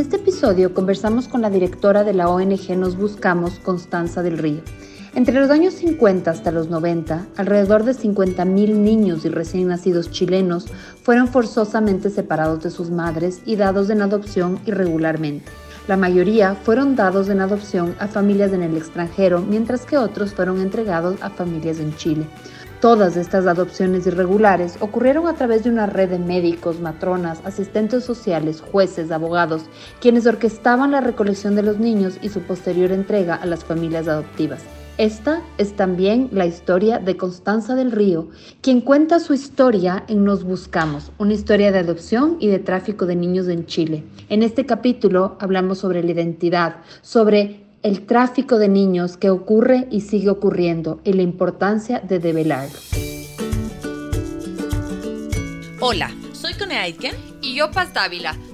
este episodio conversamos con la directora de la ONG Nos Buscamos, Constanza del Río. Entre los años 50 hasta los 90, alrededor de 50.000 niños y recién nacidos chilenos fueron forzosamente separados de sus madres y dados en adopción irregularmente. La mayoría fueron dados en adopción a familias en el extranjero, mientras que otros fueron entregados a familias en Chile. Todas estas adopciones irregulares ocurrieron a través de una red de médicos, matronas, asistentes sociales, jueces, abogados, quienes orquestaban la recolección de los niños y su posterior entrega a las familias adoptivas. Esta es también la historia de Constanza del Río, quien cuenta su historia en Nos Buscamos, una historia de adopción y de tráfico de niños en Chile. En este capítulo hablamos sobre la identidad, sobre el tráfico de niños que ocurre y sigue ocurriendo y la importancia de develarlo. Hola, soy Cone Aitken y yo Paz Dávila.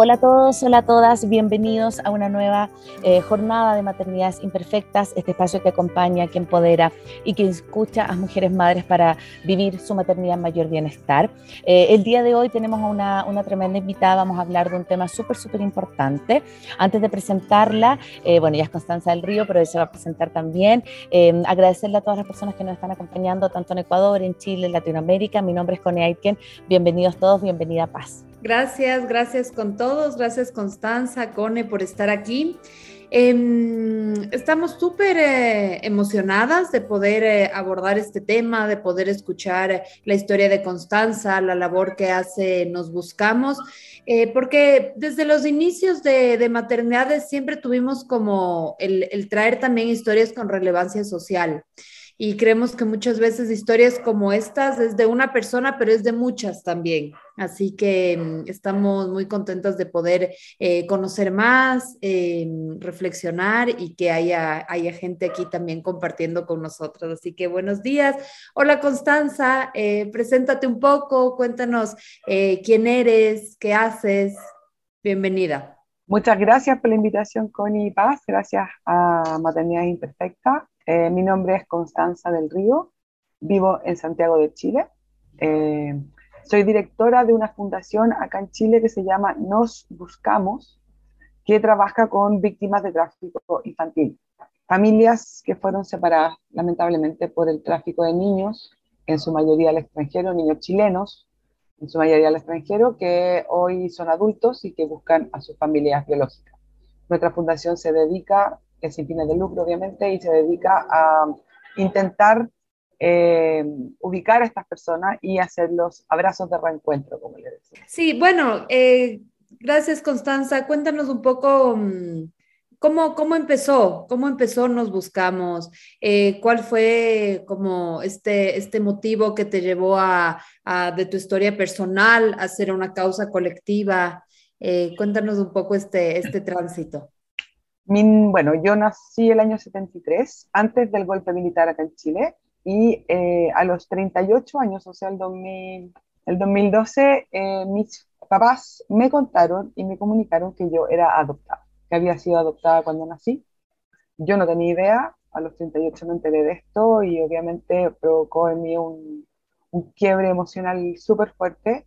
Hola a todos, hola a todas, bienvenidos a una nueva eh, jornada de Maternidades Imperfectas, este espacio que acompaña, que empodera y que escucha a mujeres madres para vivir su maternidad en mayor bienestar. Eh, el día de hoy tenemos una, una, tremenda invitada, vamos a hablar de un tema súper, súper importante. Antes de presentarla, eh, bueno, ya es Constanza del Río, pero ella va a presentar también. agradecerle a todas las personas que nos están acompañando, tanto en Ecuador, en Chile, en Latinoamérica. Mi nombre es Connie Aitken, bienvenidos todos, bienvenida Paz. Gracias, gracias con todos, gracias Constanza, Cone por estar aquí. Em, estamos súper eh, emocionadas de poder eh, abordar este tema, de poder escuchar la historia de Constanza, la labor que hace Nos Buscamos, eh, porque desde los inicios de, de maternidades siempre tuvimos como el traer también historias con relevancia social y creemos que muchas veces historias como estas es de una persona, pero es de muchas también. Así que mm, estamos muy contentos de poder eh, conocer más, eh, reflexionar y que haya, haya gente aquí también compartiendo con nosotros. Así que buenos días. Hola Constanza, eh, preséntate un poco, cuéntanos quién eres, qué haces. Bienvenida. Muchas gracias por la invitación, Connie Paz. Gracias a Maternidad Imperfecta eh, mi nombre es Constanza del Río, vivo en Santiago de Chile. Eh, soy directora de una fundación acá en Chile que se llama Nos Buscamos, que trabaja con víctimas de tráfico infantil. Familias que fueron separadas lamentablemente por el tráfico de niños, en su mayoría al extranjero, niños chilenos, en su mayoría al extranjero, que hoy son adultos y que buscan a sus familias biológicas. Nuestra fundación se dedica es sin fines de lucro, obviamente, y se dedica a intentar eh, ubicar a estas personas y hacer los abrazos de reencuentro, como le decía. Sí, bueno, eh, gracias Constanza. Cuéntanos un poco mm, cómo, cómo empezó, cómo empezó Nos Buscamos, eh, cuál fue como este, este motivo que te llevó a, a, de tu historia personal a hacer una causa colectiva. cuéntanos un poco este, este tránsito. Bueno, yo nací el año 73, antes del golpe militar acá en Chile, y eh, a los 38 años, o sea, el, 2000, el 2012, eh, mis papás me contaron y me comunicaron que yo era adoptada, que había sido adoptada cuando nací. Yo no tenía idea, a los 38 me enteré de esto y obviamente provocó en mí un, un quiebre emocional súper fuerte.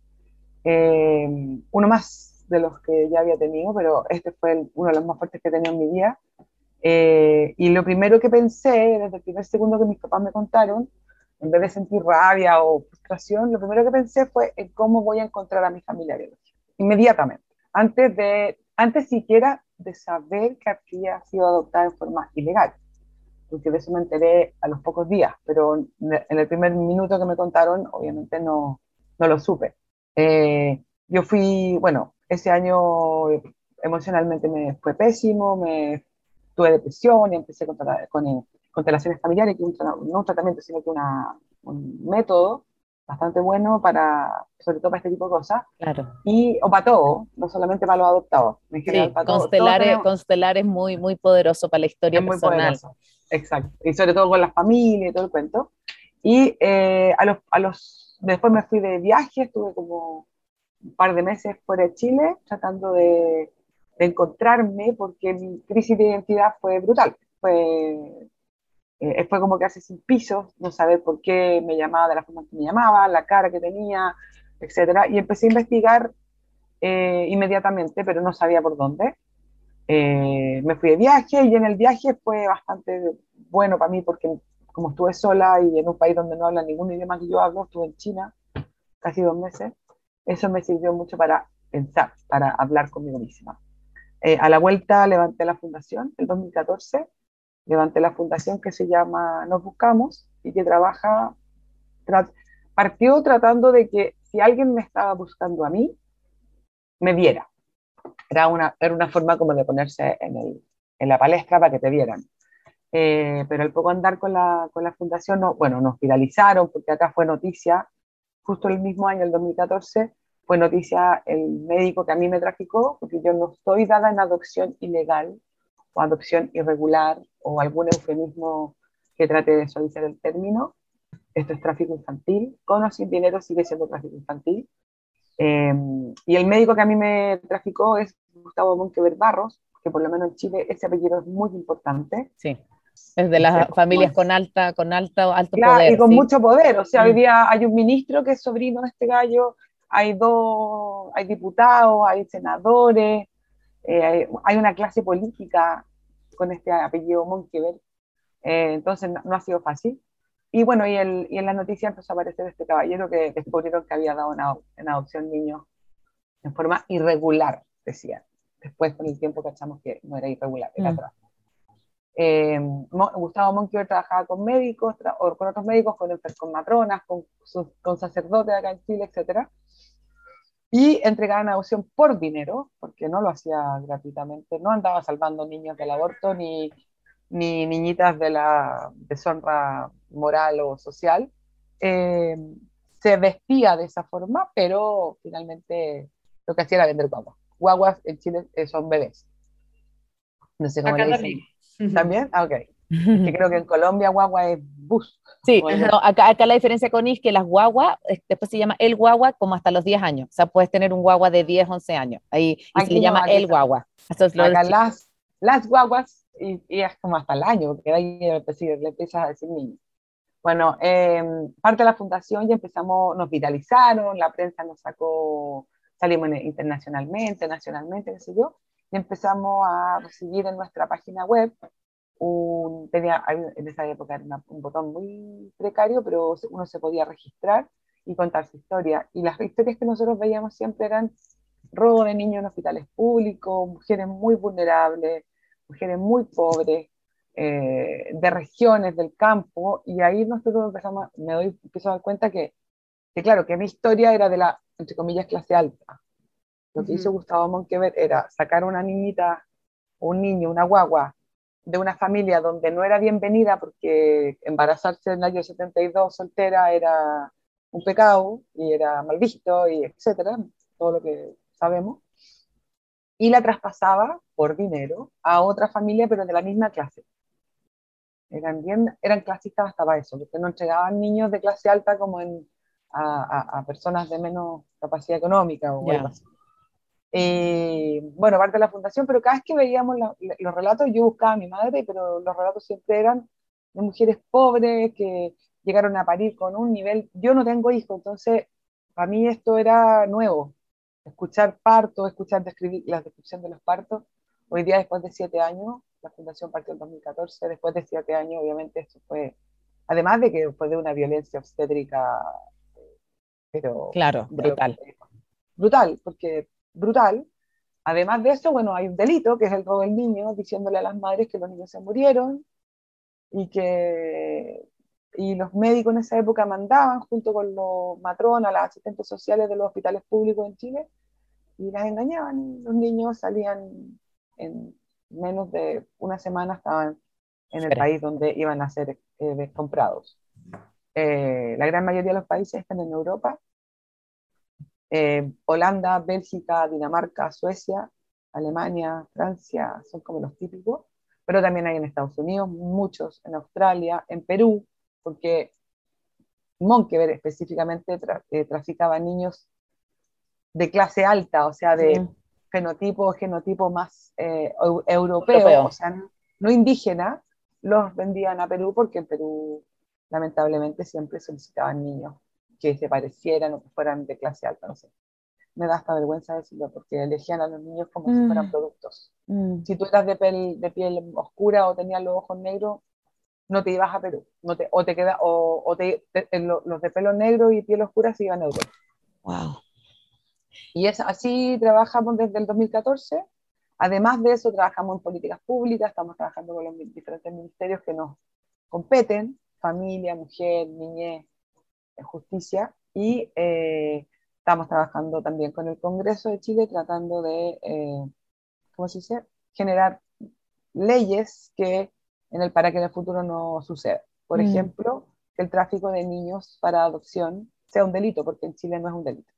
Eh, uno más de los que ya había tenido, pero este fue uno de los más fuertes que he tenido en mi vida. Eh, y lo primero que pensé, desde el primer segundo que mis papás me contaron, en vez de sentir rabia o frustración, lo primero que pensé fue en cómo voy a encontrar a mi familia biológica, inmediatamente, antes, de, antes siquiera de saber que había sido adoptada en forma ilegal, porque de eso me enteré a los pocos días, pero en el primer minuto que me contaron, obviamente no, no lo supe. Eh, yo fui, bueno, ese año emocionalmente me fue pésimo, me tuve depresión y empecé con, con constelaciones familiares, que no un tratamiento, sino que una, un método bastante bueno para, sobre todo para este tipo de cosas. Claro. Y, o para todo, no solamente para los adoptados. En general, sí, para constelar, es muy, muy poderoso para la historia es personal. Muy Exacto. Y sobre todo con la familia y todo el cuento. Y eh, a, los, a los, después me fui de viaje, estuve como un par de meses fuera de Chile tratando de, de encontrarme porque mi crisis de identidad fue brutal. Fue eh, fue como que hace sin pisos, no saber por qué me llamaba de la forma que me llamaba, la cara que tenía, etc. Y empecé a investigar eh, inmediatamente, pero no sabía por dónde. Eh, me fui de viaje y en el viaje fue bastante bueno para mí porque como estuve sola y en un país donde no habla ningún idioma que yo hablo, estuve en China casi dos meses, eso me sirvió mucho para pensar, para hablar conmigo misma. a la vuelta levanté la fundación el 2014 levanté la fundación que se llama Nos Buscamos y que trabaja, partió tratando de que si alguien me estaba buscando a mí, me viera. Era una, era una forma como de ponerse en, el, en la palestra para que te vieran. Eh, pero al poco andar con la, con la fundación, no, bueno, nos viralizaron porque acá fue noticia, justo el mismo año, el 2014, fue noticia el médico que a mí me traficó, porque yo no estoy dada en adopción ilegal o adopción irregular o algún eufemismo que trate de suavizar el término. Esto es tráfico infantil. Con o sin dinero sigue siendo tráfico infantil. Em, y el médico que a mí me traficó es Gustavo Monquever Barros, que por lo menos en Chile ese apellido es muy importante. Sí, es de las familias con alta, con alta, alto claro, poder. Y con mucho poder. O sea, hoy mm. día hay un ministro que es sobrino de este gallo, hay dos, hay diputados, hay senadores, eh, hay una clase política con este apellido Monkever, eh, entonces no, ha sido fácil. Y bueno, y, el, y, en la noticia empezó a aparecer este caballero que descubrieron que había dado en adopción niños en forma irregular, decían. Después con el tiempo cachamos que no era irregular, era mm. Eh, Gustavo Monkever trabajaba con médicos, o con otros médicos, con, con matronas, con, con sacerdotes acá en Chile, etcétera y entregaban adopción por dinero, porque no lo hacía gratuitamente, no andaba salvando niños del aborto ni, ni niñitas de la deshonra moral o social. Eh, se vestía de esa forma, pero finalmente lo que hacía era vender guaguas. Guaguas en Chile eh, son bebés. No sé cómo le dicen. ¿También? Ah, ok. que creo que en Colombia guagua es bus. Sí, acá, acá, la diferencia con es que las guaguas, después se llama el guagua como hasta los 10 años. O sea, puedes tener un guagua de 10, 11 años. Ahí y se le llama el guagua. acá las, las guaguas y, es como hasta el año, porque ahí le empiezas a decir niño. Bueno, em, parte de la fundación ya empezamos, nos viralizaron, la prensa nos sacó, salimos internacionalmente, nacionalmente, qué sé yo, y empezamos a recibir en nuestra página web tenía, en esa época era un botón muy precario, pero uno se podía registrar y contar su historia. Y las historias que nosotros veíamos siempre eran robo de niños en hospitales públicos, mujeres muy vulnerables, mujeres muy pobres, eh, de regiones del campo, y ahí nosotros empezamos, me doy, empiezo a dar cuenta que, que, claro, que mi historia era de la, entre comillas, clase alta. Lo que hizo Gustavo Monquever era sacar una niñita, un niño, una guagua, de una familia donde no era bienvenida porque embarazarse en el año 72 soltera era un pecado y era mal visto y etcétera, todo lo que sabemos, y la traspasaba por dinero a otra familia pero de la misma clase. Eran, bien, eran clasistas hasta para eso, porque no entregaban niños de clase alta como en, a, a, personas de menos capacidad económica o algo así. Eh, bueno, parte de la fundación, pero cada vez que veíamos los relatos, yo buscaba a mi madre, pero los relatos siempre eran de mujeres pobres que llegaron a parir con un nivel, yo no tengo hijos, entonces para mí esto era nuevo, escuchar partos, escuchar describir, la descripción de los partos. Hoy día, después de siete años, la fundación partió en 2014, después de siete años, obviamente, esto fue, además de que fue de una violencia obstétrica, pero... Claro, brutal. brutal, porque brutal. Además de eso, bueno, hay un delito, que es el robo del niño, diciéndole a las madres que los niños se murieron y que y los médicos en esa época mandaban, junto con los matronas, las asistentes sociales de los hospitales públicos en Chile, y las engañaban. Los niños salían en menos de una semana, estaban en el país donde iban a ser eh, comprados. Eh, la gran mayoría de los países están en Europa. Eh, Holanda, Bélgica, Dinamarca, Suecia, Alemania, Francia, son como los típicos, pero también hay en Estados Unidos, muchos en Australia, en Perú, porque Monkever específicamente traficaba niños de clase alta, o sea, de fenotipo, genotipo más europeo, o sea, no indígena, los vendían a Perú porque en Perú lamentablemente siempre solicitaban niños que se parecieran o que fueran de clase alta, no sé. Me da hasta vergüenza decirlo porque elegían a los niños como si fueran mm. productos. Mm. Si tú eras de piel, de piel oscura o tenías los ojos negros, no te ibas a Perú. No te, o te queda, o, o te, los de pelo negro y piel oscura se iban a Europa. Wow. Y es, así trabajamos desde el 2014 Además de eso, trabajamos en políticas públicas, estamos trabajando con los diferentes ministerios que nos competen, familia, mujer, niñez, justicia, y eh, estamos trabajando también con el Congreso de Chile tratando de, eh, ¿cómo se dice?, generar leyes que en el, para que en el futuro no suceda. Por mm. ejemplo, que el tráfico de niños para adopción sea un delito, porque en Chile no es un delito.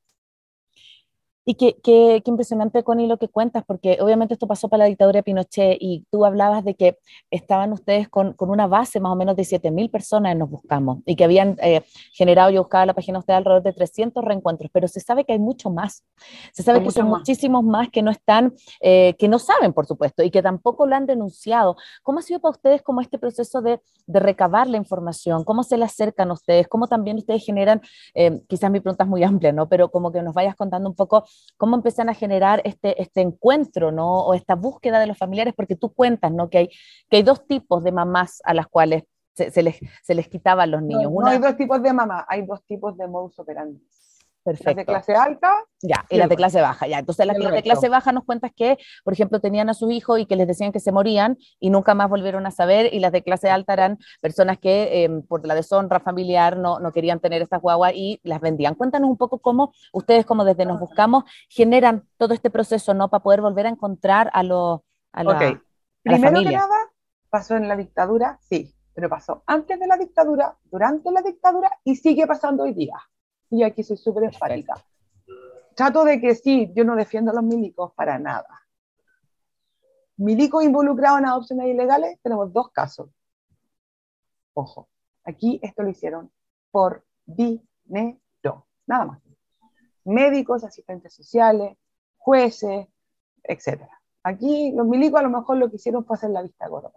Y qué, qué, qué, impresionante, Connie, lo que cuentas, porque obviamente esto pasó para la dictadura de Pinochet y tú hablabas de que estaban ustedes con, con una base más o menos de 7.000 personas en Nos Buscamos y que habían eh, generado, yo buscaba la página de usted, alrededor de 300 reencuentros, pero se sabe que hay mucho más. Se sabe que son muchísimos más que no están, eh, que no saben, por supuesto, y que tampoco lo han denunciado. ¿Cómo ha sido para ustedes como este proceso de, de recabar la información? ¿Cómo se le acercan a ustedes? ¿Cómo también ustedes generan, eh, quizás mi pregunta es muy amplia, ¿no? Pero como que nos vayas contando un poco cómo empiezan a generar este, este encuentro, ¿no? O esta búsqueda de los familiares, porque tú cuentas, ¿no? Que hay, que hay dos tipos de mamás a las cuales se, les, se les quitaban los niños. No, hay dos tipos de mamá, hay dos tipos de modus operandi. Perfecto. Las de clase alta. Ya, y, las de clase baja, ya. Entonces las, de clase baja nos cuentas que, por ejemplo, tenían a sus hijos y que les decían que se morían y nunca más volvieron a saber, y las de clase alta eran personas que em, por la deshonra familiar no, no querían tener estas guaguas y las vendían. Cuéntanos un poco cómo ustedes, como desde Nos Buscamos, generan todo este proceso, ¿no? Para poder volver a encontrar a los... A la, okay. Primero que nada, pasó en la dictadura, sí, pero pasó antes de la dictadura, durante la dictadura y sigue pasando hoy día y aquí soy súper enfática. Trato de que sí, yo no defiendo a los milicos para nada. Milicos involucrados en adopciones ilegales, tenemos dos casos. Ojo, aquí esto lo hicieron por dinero, nada más. Médicos, asistentes sociales, jueces, etc. Aquí los milicos a lo mejor lo que hicieron fue hacer la vista gorda.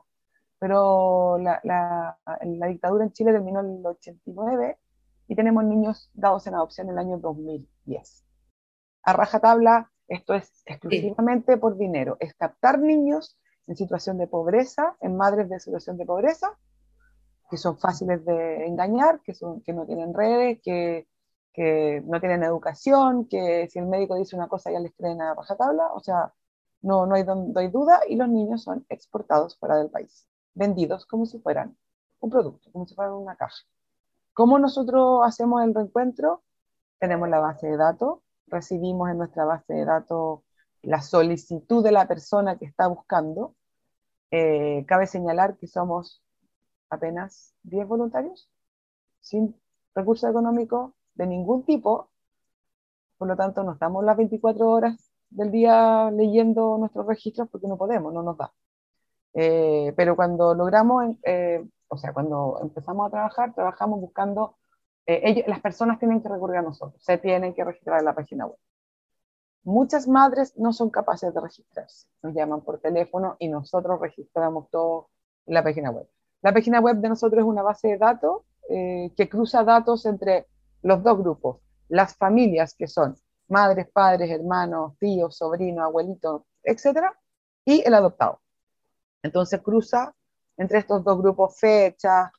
Pero la, la, la dictadura en Chile terminó en el 89 y tenemos niños dados en adopción en el año 2010. A rajatabla, esto es exclusivamente por dinero, es captar niños en situación de pobreza, en madres de situación de pobreza, que son fáciles de engañar, que, son, que no tienen redes, que, que no tienen educación, que si el médico dice una cosa ya les creen a rajatabla, o sea, no, no, hay, no hay duda, y los niños son exportados fuera del país, vendidos como si fueran un producto, como si fueran una caja. ¿Cómo nosotros hacemos el reencuentro? Tenemos la base de datos, recibimos en nuestra base de datos la solicitud de la persona que está buscando. Eh, cabe señalar que somos apenas 10 voluntarios, sin recursos económicos de ningún tipo, por lo tanto no estamos las 24 horas del día leyendo nuestros registros porque no podemos, no nos da. Eh, pero cuando logramos eh, o sea, cuando empezamos a trabajar, trabajamos buscando, eh, las personas tienen que recurrir a nosotros, se tienen que registrar en la página web. Muchas madres no son capaces de registrarse, nos llaman por teléfono y nosotros registramos todo en la página web. La página web de nosotros es una base de datos eh, que cruza datos entre los dos grupos, las familias que son madres, padres, hermanos, tíos, sobrinos, abuelitos, etcétera, y el adoptado. Entonces cruza entre estos dos grupos fechas,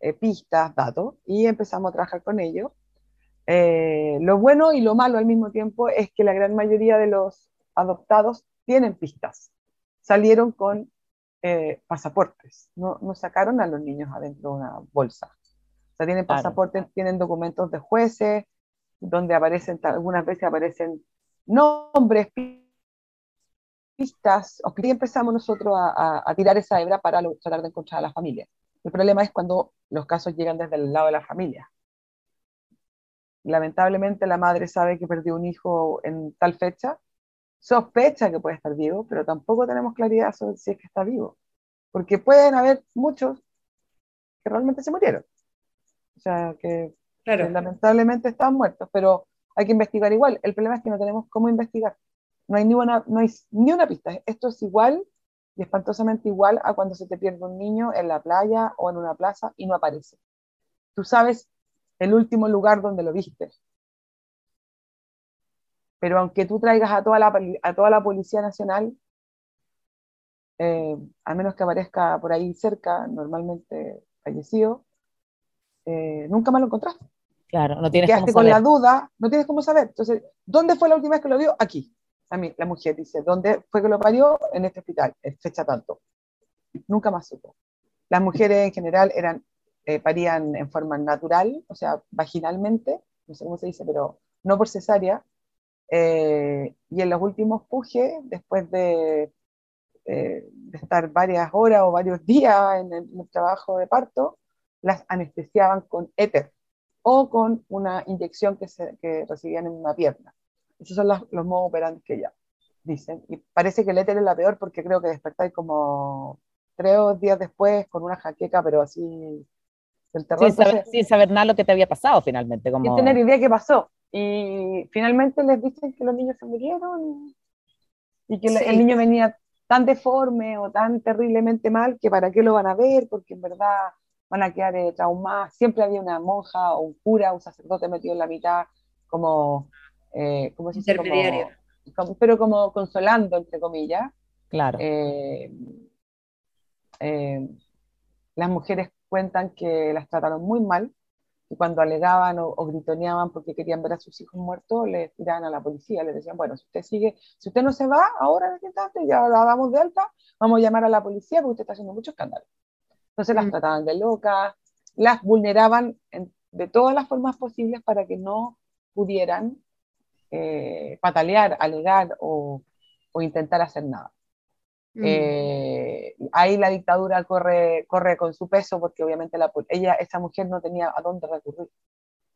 eh, pistas, datos, y empezamos a trabajar con ellos. Eh, lo bueno y lo malo al mismo tiempo es que la gran mayoría de los adoptados tienen pistas, salieron con eh, pasaportes, no, no, sacaron a los niños adentro de una bolsa. O sea, tienen pasaportes, tienen documentos de jueces, donde aparecen, algunas veces aparecen nombres, pistas, y empezamos nosotros a, tirar esa hebra para tratar de encontrar a la familia. El problema es cuando los casos llegan desde el lado de la familia. Lamentablemente la madre sabe que perdió un hijo en tal fecha, sospecha que puede estar vivo, pero tampoco tenemos claridad sobre si es que está vivo. Porque pueden haber muchos que realmente se murieron. O sea, que, lamentablemente están muertos, pero hay que investigar igual. El problema es que no tenemos cómo investigar. No hay ni una, no hay ni una pista. Esto es igual y espantosamente igual a cuando se te pierde un niño en la playa o en una plaza y no aparece. Tú sabes el último lugar donde lo viste. Pero aunque tú traigas a toda la, a toda la Policía Nacional, eh, a menos que aparezca por ahí cerca, normalmente fallecido, eh, nunca más lo encontraste. Claro, no tienes Quedaste con la duda, no tienes cómo saber. Entonces, ¿dónde fue la última vez que lo vio? Aquí. A mí, la mujer dice, ¿dónde fue que lo parió? En este hospital, en fecha tanto. Nunca más supo. Las mujeres en general eran, eh, parían en forma natural, o sea, vaginalmente, no sé cómo se dice, pero no por cesárea. Eh, y en los últimos pujes, después de, eh, estar varias horas o varios días en el, trabajo de parto, las anestesiaban con éter o con una inyección que, se, que recibían en una pierna. Esos son los, los modos operantes que ya dicen. Y parece que el éter es la peor porque creo que despertáis como tres días después con una jaqueca, pero así del terror. Sin saber, nada lo que te había pasado finalmente. Como... Sin tener idea qué pasó. Y finalmente les dicen que los niños se murieron y que el niño venía tan deforme o tan terriblemente mal que para qué lo van a ver, porque en verdad van a quedar eh, traumados. Siempre había una monja o un cura, un sacerdote metido en la mitad, como eh, ¿cómo se Intermediario. pero como consolando, entre comillas. Claro. Eh, eh, las mujeres cuentan que las trataron muy mal, y cuando alegaban o, gritoneaban porque querían ver a sus hijos muertos, les tiraban a la policía, les decían, bueno, si usted sigue, si usted no se va ahora en instante, ya la damos de alta, vamos a llamar a la policía porque usted está haciendo mucho escándalo. Entonces las mm. trataban de locas, las vulneraban de todas las formas posibles para que no pudieran eh, patalear, alegar o, intentar hacer nada. Mm. Eh, ahí la dictadura corre, corre con su peso porque obviamente la, ella, esa mujer no tenía a dónde recurrir.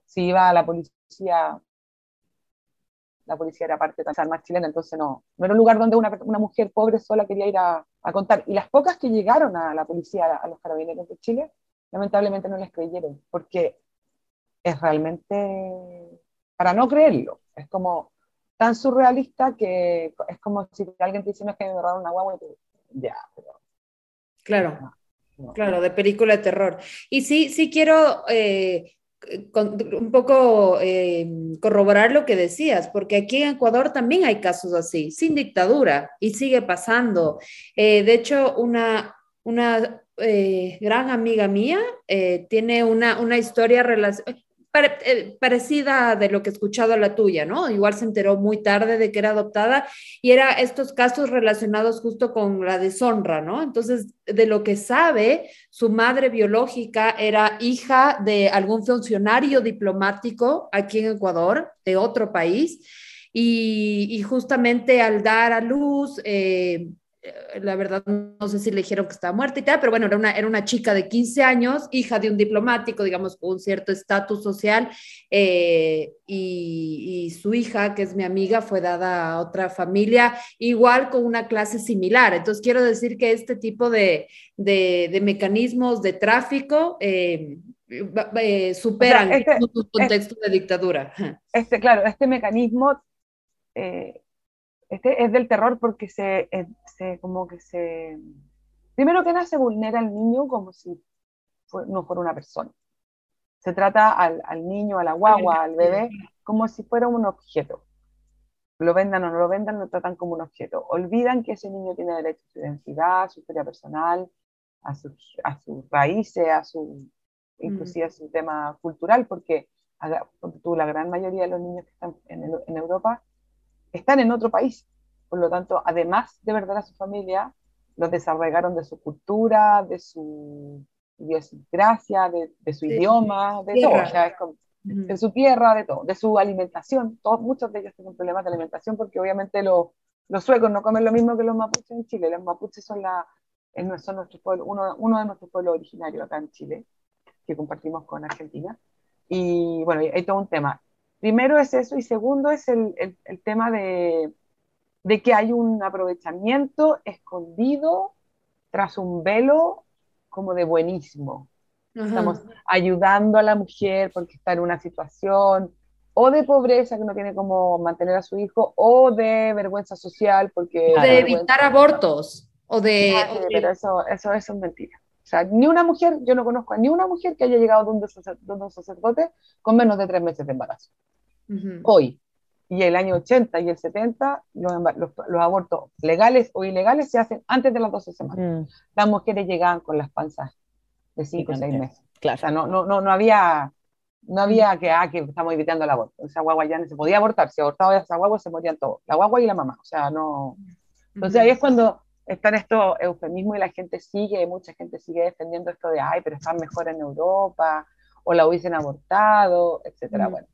Si iba a la policía, la policía era parte de la armas chilena, entonces no, no era un lugar donde una, una mujer pobre sola quería ir a, a, contar. Y las pocas que llegaron a la policía, a los carabineros de Chile, lamentablemente no les creyeron, porque es realmente para no creerlo. Es como tan surrealista que es como si alguien te dice, no es que me robaron una guagua y tú, ya, pero... Claro, claro, de película de terror. Y sí, sí quiero eh, un poco eh, corroborar lo que decías, porque aquí en Ecuador también hay casos así, sin dictadura, y sigue pasando. Eh, de hecho, una, una gran amiga mía tiene una, una historia relacionada eh, parecida de lo que he escuchado a la tuya, ¿no? Igual se enteró muy tarde de que era adoptada y era estos casos relacionados justo con la deshonra, ¿no? Entonces, de lo que sabe, su madre biológica era hija de algún funcionario diplomático aquí en Ecuador, de otro país, y, justamente al dar a luz, eh, eh, la verdad no sé si le dijeron que estaba muerta y tal, pero bueno, era una, era una chica de 15 años, hija de un diplomático, digamos, con un cierto estatus social, eh, y, su hija, que es mi amiga, fue dada a otra familia, igual con una clase similar. Entonces, quiero decir que este tipo de, de, mecanismos de tráfico... Eh, superan este, contexto de dictadura. Este, claro, este mecanismo este es del terror porque se, eh, se, como que se, primero que nada se vulnera al niño como si no fuera una persona. Se trata al, al, niño, a la guagua, al bebé, como si fuera un objeto. Lo vendan o no lo vendan, lo tratan como un objeto. Olvidan que ese niño tiene derecho a su identidad, a su historia personal, a sus, a sus raíces, a su, inclusive a su tema cultural, porque tú, la gran mayoría de los niños que están en, en Europa están en otro país. Por lo tanto, además de verdad a su familia, los desarraigaron de su cultura, de su idiosincrasia, de, de su idioma, de todo. O sea, de su tierra, de todo, de su alimentación. Todos, muchos de ellos tienen problemas de alimentación porque obviamente los suecos no comen lo mismo que los mapuches en Chile. Los mapuches son, la, son nuestro pueblo, uno, uno de nuestros pueblos originarios acá en Chile, que compartimos con Argentina. Y bueno, hay todo un tema. Primero es eso y segundo es el, el, el tema de, de que hay un aprovechamiento escondido tras un velo como de buenismo. Estamos ayudando a la mujer porque está en una situación o de pobreza que no tiene cómo mantener a su hijo o de vergüenza social porque... de evitar abortos o de... pero eso, eso, eso es mentira. O sea, ni una mujer, yo no conozco a ni una mujer que haya llegado de un, sacerdote con menos de tres meses de embarazo. Hoy, y el año 80 y el 70, los, los, abortos legales o ilegales se hacen antes de las 12 semanas. Mm. Las mujeres llegaban con las panzas de 5 o 6 meses. Claro. O sea, no, no, no, no había, no había que, ah, que estamos evitando el aborto. Esa guagua ya no se podía abortar. Si abortaba esa guagua, se morían todos. La guagua y la mamá. O sea, no. Entonces ahí es cuando están estos eufemismos y la gente sigue, mucha gente sigue defendiendo esto de, ay, pero están mejor en Europa, o la hubiesen abortado, etcétera. Bueno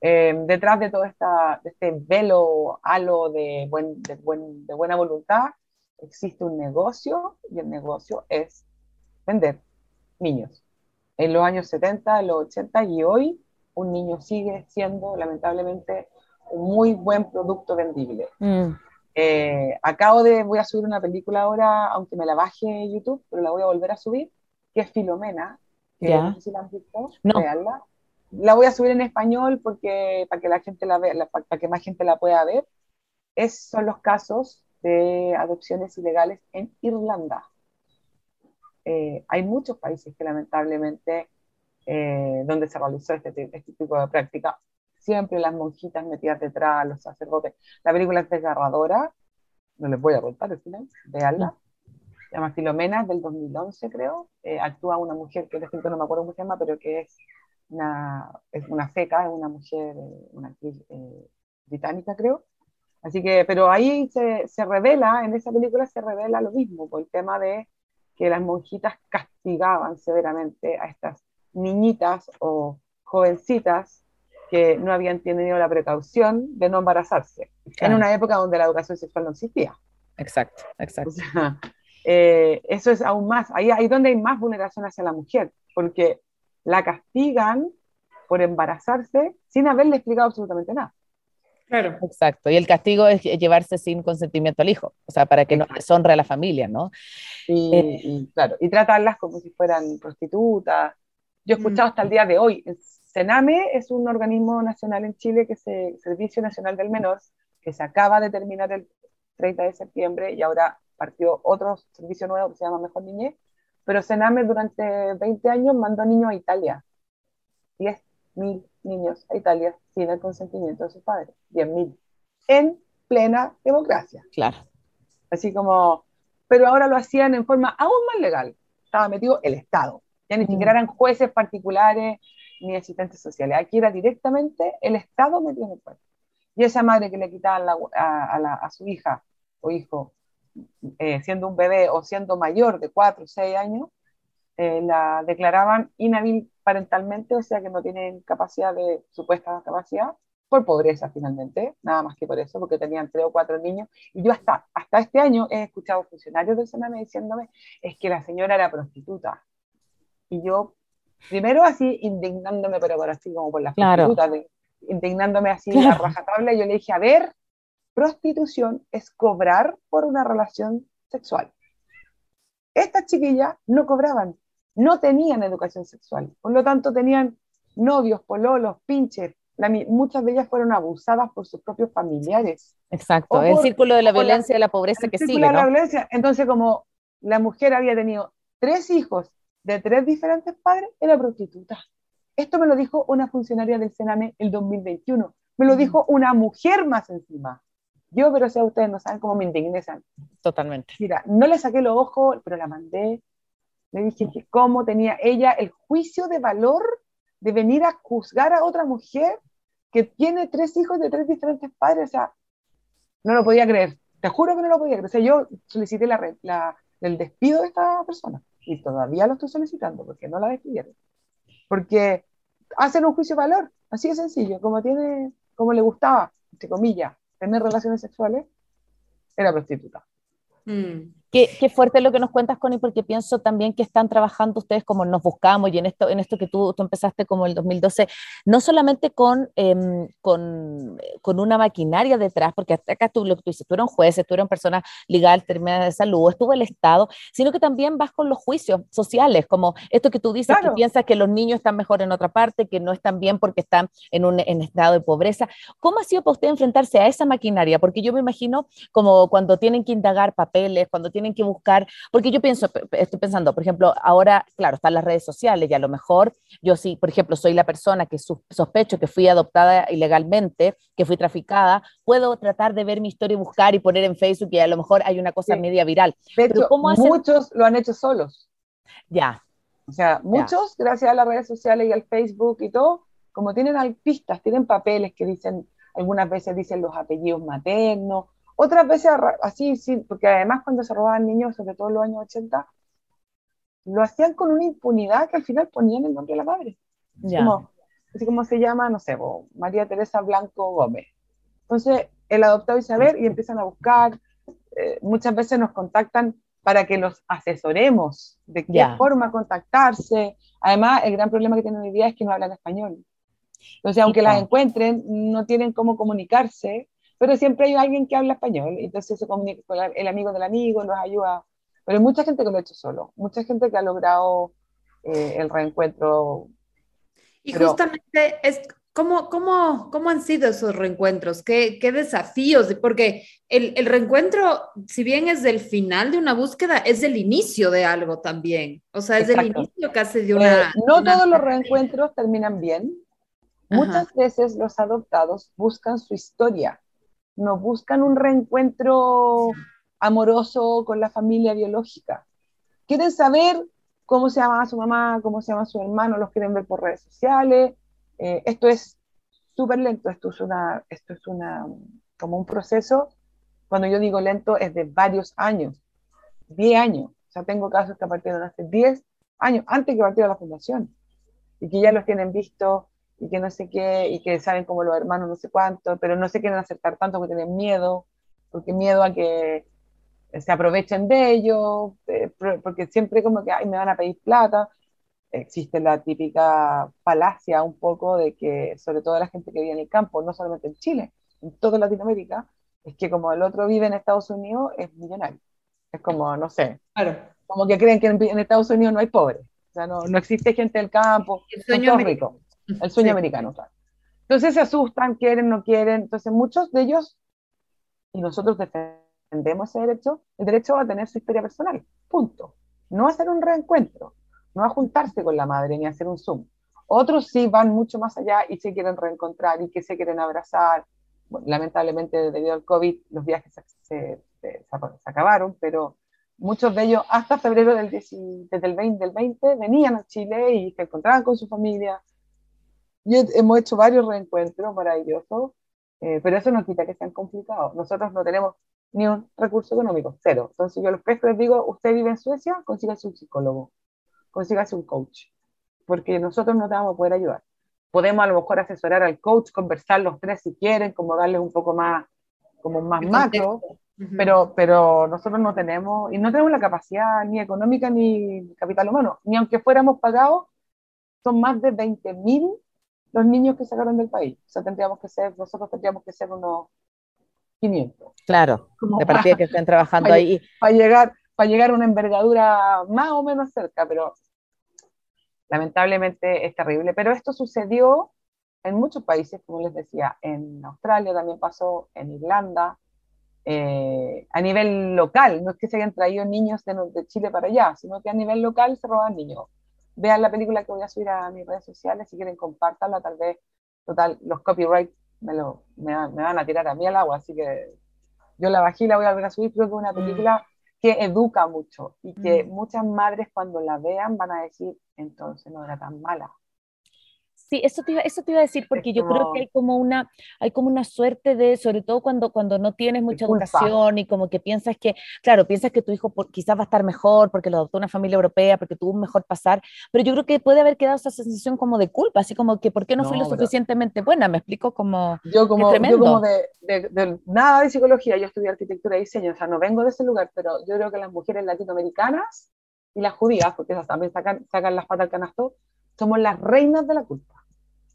eh, detrás de todo esta, de este velo, halo de, buen, de, buen, de buena voluntad, existe un negocio y el negocio es vender niños. En los años 70, en los 80 y hoy, un niño sigue siendo lamentablemente un muy buen producto vendible. Mm. Eh, acabo de, voy a subir una película ahora, aunque me la baje YouTube, pero la voy a volver a subir, que es Filomena, que no sé si la han visto, no la voy a subir en español porque para que la gente la vea, para que más gente la pueda ver. Es, son los casos de adopciones ilegales en Irlanda. Eh, hay muchos países que lamentablemente eh, donde se realizó este, este, tipo de práctica, siempre las monjitas metidas detrás, los sacerdotes. La película es desgarradora, no les voy a contar al final, veanla. Se llama Filomena, del 2011 creo. Eh, actúa una mujer que no me acuerdo cómo se llama, pero que es una, es una seca, es una mujer, eh, una actriz eh, británica, creo. Así que, pero ahí se, se, revela, en esa película se revela lo mismo, por el tema de que las monjitas castigaban severamente a estas niñitas o jovencitas que no habían tenido la precaución de no embarazarse, en una época donde la educación sexual no existía. Exacto, exacto. Eh, eso es aún más, ahí, ahí donde hay más vulneración hacia la mujer, porque la castigan por embarazarse sin haberle explicado absolutamente nada. Claro. Exacto. Y el castigo es llevarse sin consentimiento al hijo, o sea, para que no deshonre a la familia, ¿no? Y, eh, claro, y tratarlas como si fueran prostitutas. Yo he escuchado hasta el día de hoy, Sename es un organismo nacional en Chile que es el Servicio Nacional del Menor, que se acaba de terminar el 30 de septiembre y ahora partió otro servicio nuevo que se llama Mejor Niñez, pero Sename durante 20 años mandó niños a Italia. 10.000 niños a Italia sin el consentimiento de sus padres. 10.000. En plena democracia. Claro. Así como, pero ahora lo hacían en forma aún más legal. Estaba metido el Estado. Ya ni mm. siquiera eran jueces particulares ni asistentes sociales. Aquí era directamente el Estado metido en el cuerpo. Y esa madre que le quitaba a, a, a su hija o hijo eh, siendo un bebé o siendo mayor de 4 o 6 años, eh, la declaraban inhábil parentalmente, o sea que no tienen capacidad de, supuesta capacidad, por pobreza finalmente, nada más que por eso, porque tenían tres o cuatro niños. Y yo hasta, hasta este año he escuchado funcionarios del Sename diciéndome, es que la señora era prostituta. Y yo, primero así, indignándome, pero por así como por las prostitutas, indignándome así a rajatabla, yo le dije, a ver, prostitución es cobrar por una relación sexual. Estas chiquillas no cobraban, no tenían educación sexual, por lo tanto tenían novios, pololos, pinches. muchas de ellas fueron abusadas por sus propios familiares. Exacto, el círculo de la violencia y de la pobreza que sigue. la violencia. Entonces, como la mujer había tenido tres hijos de tres diferentes padres, era prostituta. Esto me lo dijo una funcionaria del Sename el 2021. Me lo dijo una mujer más encima. Yo, pero si ustedes no saben cómo me indigné. Totalmente. Mira, no le saqué los ojos, pero la mandé. Le dije que cómo tenía ella el juicio de valor de venir a juzgar a otra mujer que tiene tres hijos de tres diferentes padres. O sea, no lo podía creer. Te juro que no lo podía creer. O sea, yo solicité la, la, el despido de esta persona y todavía lo estoy solicitando porque no la despidieron. Porque hacen un juicio de valor, así de sencillo, como tiene, como le gustaba, entre comillas, tener relaciones sexuales, era prostituta. Mm. Qué, qué, fuerte lo que nos cuentas, Connie, porque pienso también que están trabajando ustedes como nos buscamos y en esto, en esto que tú, tú empezaste como el 2012, no solamente con, em, con, con, una maquinaria detrás, porque acá tú lo que tú dices, tú eres un juez, tú eres una persona legal, terminada de salud, estuvo el Estado, sino que también vas con los juicios sociales, como esto que tú dices, que piensas que los niños están mejor en otra parte, que no están bien porque están en un en estado de pobreza. ¿Cómo ha sido para usted enfrentarse a esa maquinaria? Porque yo me imagino como cuando tienen que indagar papeles, cuando tienen que buscar, porque yo pienso, estoy pensando, por ejemplo, ahora, claro, están las redes sociales y a lo mejor yo sí, por ejemplo, soy la persona que sospecho que fui adoptada ilegalmente, que fui traficada, puedo tratar de ver mi historia y buscar y poner en Facebook y a lo mejor hay una cosa media viral. Pero ¿cómo muchos lo han hecho solos. Ya. O sea, muchos, gracias a las redes sociales y al Facebook y todo, como tienen pistas, tienen papeles que dicen, algunas veces dicen los apellidos maternos, otras veces así, sí, porque además cuando se robaban niños, sobre todo en los años 80, lo hacían con una impunidad que al final ponían el nombre de la madre. Como, así como se llama, no sé, María Teresa Blanco Gómez. Entonces, el adoptado y saber y empiezan a buscar. Eh, muchas veces nos contactan para que los asesoremos de qué forma contactarse. Además, el gran problema que tienen hoy día es que no hablan español. Entonces, aunque las encuentren, no tienen cómo comunicarse pero siempre hay alguien que habla español, entonces se comunica con el amigo del amigo, nos ayuda. Pero hay mucha gente que lo ha hecho solo, mucha gente que ha logrado eh, el reencuentro. Y justamente es ¿Cómo, cómo, cómo han sido esos reencuentros? ¿Qué, qué desafíos? Porque el, el, reencuentro, si bien es del final de una búsqueda, es el inicio de algo también. O sea, es el inicio casi de una... Eh, no todos los reencuentros terminan bien. Muchas veces los adoptados buscan su historia no buscan un reencuentro amoroso con la familia biológica. Quieren saber cómo se llama su mamá, cómo se llama su hermano, los quieren ver por redes sociales. Eh, esto es súper lento, esto es, una, esto es una, como un proceso, cuando yo digo lento es de varios años, 10 años. O sea, tengo casos que partieron hace 10 años, antes que partiera la fundación, y que ya los tienen visto y que no sé qué, y que saben como los hermanos no sé cuánto, pero no se quieren acercar tanto porque tienen miedo, porque miedo a que se aprovechen de ellos, eh, porque siempre como que, ay, me van a pedir plata. Existe la típica falacia un poco de que, sobre todo la gente que vive en el campo, no solamente en Chile, en toda Latinoamérica, es que como el otro vive en Estados Unidos, es millonario. Es como, no sé, claro. como que creen que en, Estados Unidos no hay pobres. O sea, no, no existe gente del campo, el sueño rico el sueño americano, claro. Entonces se asustan, quieren, no quieren. Entonces muchos de ellos, y nosotros defendemos ese derecho, el derecho a tener su historia personal, punto. No a hacer un reencuentro, no a juntarse con la madre ni a hacer un Zoom. Otros sí van mucho más allá y se quieren reencontrar y que se quieren abrazar. lamentablemente, debido al COVID, los viajes se, se, acabaron, pero muchos de ellos hasta febrero del, desde el 20, del 20 venían a Chile y se encontraban con su familia, hemos hecho varios reencuentros maravillosos, eh, pero eso no quita que sean complicados. Nosotros no tenemos ni un recurso económico, cero. Entonces yo a los pescos les digo, usted vive en Suecia, consígase un psicólogo, consígase un coach, porque nosotros no te vamos a poder ayudar. Podemos a lo mejor asesorar al coach, conversar los tres si quieren, como darles un poco más, como más macro, pero, pero nosotros no tenemos, y no tenemos la capacidad ni económica ni capital humano, ni aunque fuéramos pagados, son más de 20.000 los niños que sacaron del país. O sea, tendríamos que ser, nosotros tendríamos que ser unos 500. Claro, de partida que estén trabajando ahí. Para llegar, para llegar a una envergadura más o menos cerca, pero lamentablemente es terrible. Pero esto sucedió en muchos países, como les decía, en Australia también pasó, en Irlanda, eh, a nivel local, no es que se hayan traído niños de, de, Chile para allá, sino que a nivel local se roban niños vean la película que voy a subir a mis redes sociales, si quieren compártanla, tal vez, total, los copyrights me, lo, me, van a tirar a mí al agua, así que yo la bajé y la voy a volver a subir, creo que es una mm. película que educa mucho y que mm. muchas madres cuando la vean van a decir, entonces no era tan mala. Sí, eso te iba, eso te iba a decir, porque yo creo que hay como, una, hay como una suerte de, sobre todo cuando, cuando no tienes mucha educación y como que piensas que, claro, piensas que tu hijo quizás va a estar mejor porque lo adoptó una familia europea, porque tuvo un mejor pasar, pero yo creo que puede haber quedado esa sensación como de culpa, así como que, ¿por qué no, fui lo suficientemente buena? Me explico como... Yo como, yo como de, de, nada de psicología, yo estudié arquitectura y diseño, o sea, no vengo de ese lugar, pero yo creo que las mujeres latinoamericanas y las judías, porque esas también sacan, sacan las patas al canasto, somos las reinas de la culpa.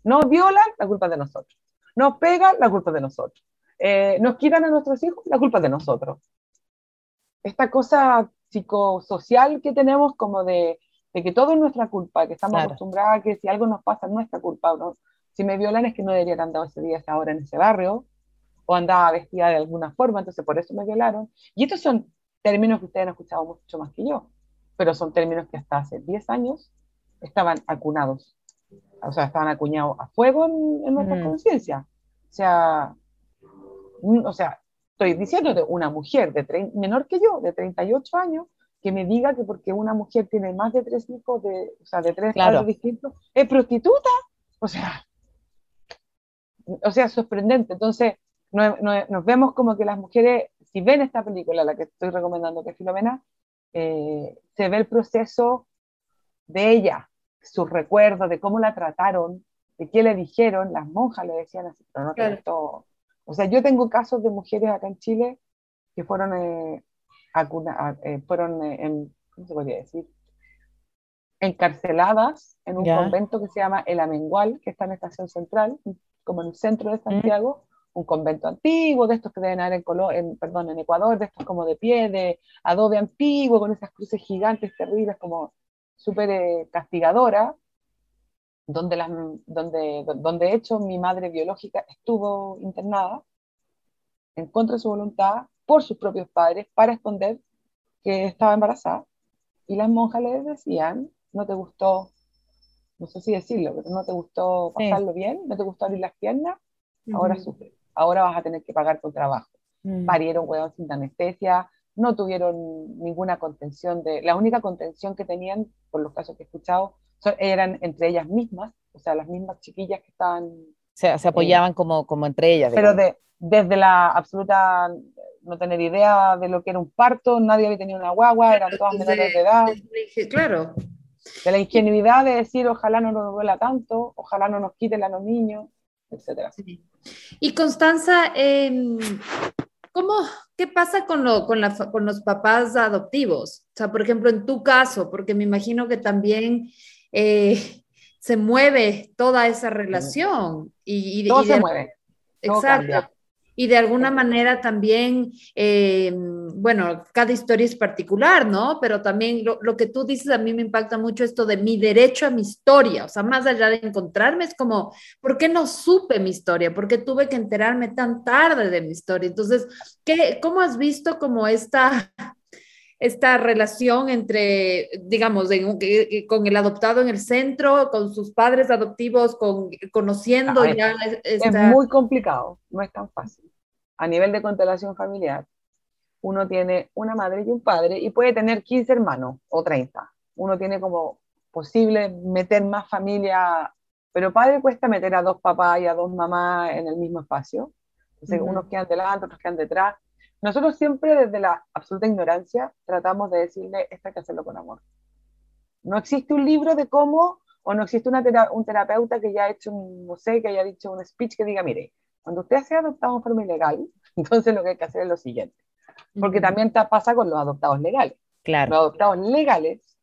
Nos violan, la culpa es de nosotros. Nos pegan, la culpa es de nosotros. Eh, nos quitan a nuestros hijos, la culpa es de nosotros. Esta cosa psicosocial que tenemos como de, de que todo es nuestra culpa, que estamos acostumbrados a que si algo nos pasa es nuestra culpa. ¿no? Si me violan es que no debería haber andado ese día, esa hora en ese barrio, o andaba vestida de alguna forma, entonces por eso me violaron. Y estos son términos que ustedes han escuchado mucho más que yo, pero son términos que hasta hace 10 años estaban acunados o sea, estaban acuñados a fuego en, nuestra mm. conciencia. O sea, o sea, estoy diciendo de una mujer de menor que yo, de 38 años, que me diga que porque una mujer tiene más de tres hijos, de, o sea, de tres claro. distintos, es prostituta. O sea, o sea, sorprendente. Entonces, nos vemos como que las mujeres, si ven esta película, la que estoy recomendando, que es Filomena, eh, se ve el proceso de ella, sus recuerdos, de cómo la trataron, de qué le dijeron, las monjas le decían así, pero no claro. O sea, yo tengo casos de mujeres acá en Chile que fueron, eh, eh, fueron eh, en, ¿cómo se podría decir? Encarceladas en un convento que se llama El Amengual, que está en Estación Central, como en el centro de Santiago, un convento antiguo, de estos que deben haber en, en, perdón, en Ecuador, de estos como de pie, de adobe antiguo, con esas cruces gigantes, terribles, como súper eh, castigadora, donde, las, donde, donde de hecho mi madre biológica estuvo internada en contra de su voluntad por sus propios padres para esconder que estaba embarazada. Y las monjas le decían, no te gustó, no sé si decirlo, pero no te gustó pasarlo bien, no te gustó abrir las piernas, ahora sufre, ahora vas a tener que pagar tu trabajo. Mm. Parieron huevos sin anestesia, no tuvieron ninguna contención de, la única contención que tenían, por los casos que he escuchado, eran entre ellas mismas, o sea, las mismas chiquillas que estaban... Se, se apoyaban eh, como, como entre ellas. Pero de, desde la absoluta no tener idea de lo que era un parto, nadie había tenido una guagua, eran todas menores de edad. claro. De la ingenuidad de decir, ojalá no nos duela tanto, ojalá no nos quiten a los niños, etc. Y Constanza, eh, ¿Cómo, qué pasa con, lo, con, la, con, los papás adoptivos? O sea, por ejemplo, en tu caso, porque me imagino que también eh, se mueve toda esa relación. Y, y Todo se mueve. Exacto. Y de alguna manera también, eh, bueno, cada historia es particular, ¿no? Pero también lo, lo, que tú dices a mí me impacta mucho esto de mi derecho a mi historia, o sea, más allá de encontrarme, es como, ¿por qué no supe mi historia? ¿Por qué tuve que enterarme tan tarde de mi historia? Entonces, ¿qué, ¿cómo has visto como esta esta relación entre, digamos, con el adoptado en el centro, con sus padres adoptivos, con, conociendo ah, ya... Es muy complicado, no es tan fácil. A nivel de constelación familiar, uno tiene una madre y un padre y puede tener 15 hermanos o 30. Uno tiene como posible meter más familia, pero padre cuesta meter a dos papás y a dos mamás en el mismo espacio. Entonces, unos quedan delante, otros quedan detrás. Nosotros siempre desde la absoluta ignorancia tratamos de decirle, esto hay que hacerlo con amor. No existe un libro de cómo, o no existe una un terapeuta que haya hecho un, no sé, que haya dicho un speech que diga, mire, cuando usted sea adoptado en forma ilegal, entonces lo que hay que hacer es lo siguiente. Porque también te pasa con los adoptados legales. Claro. Los adoptados legales,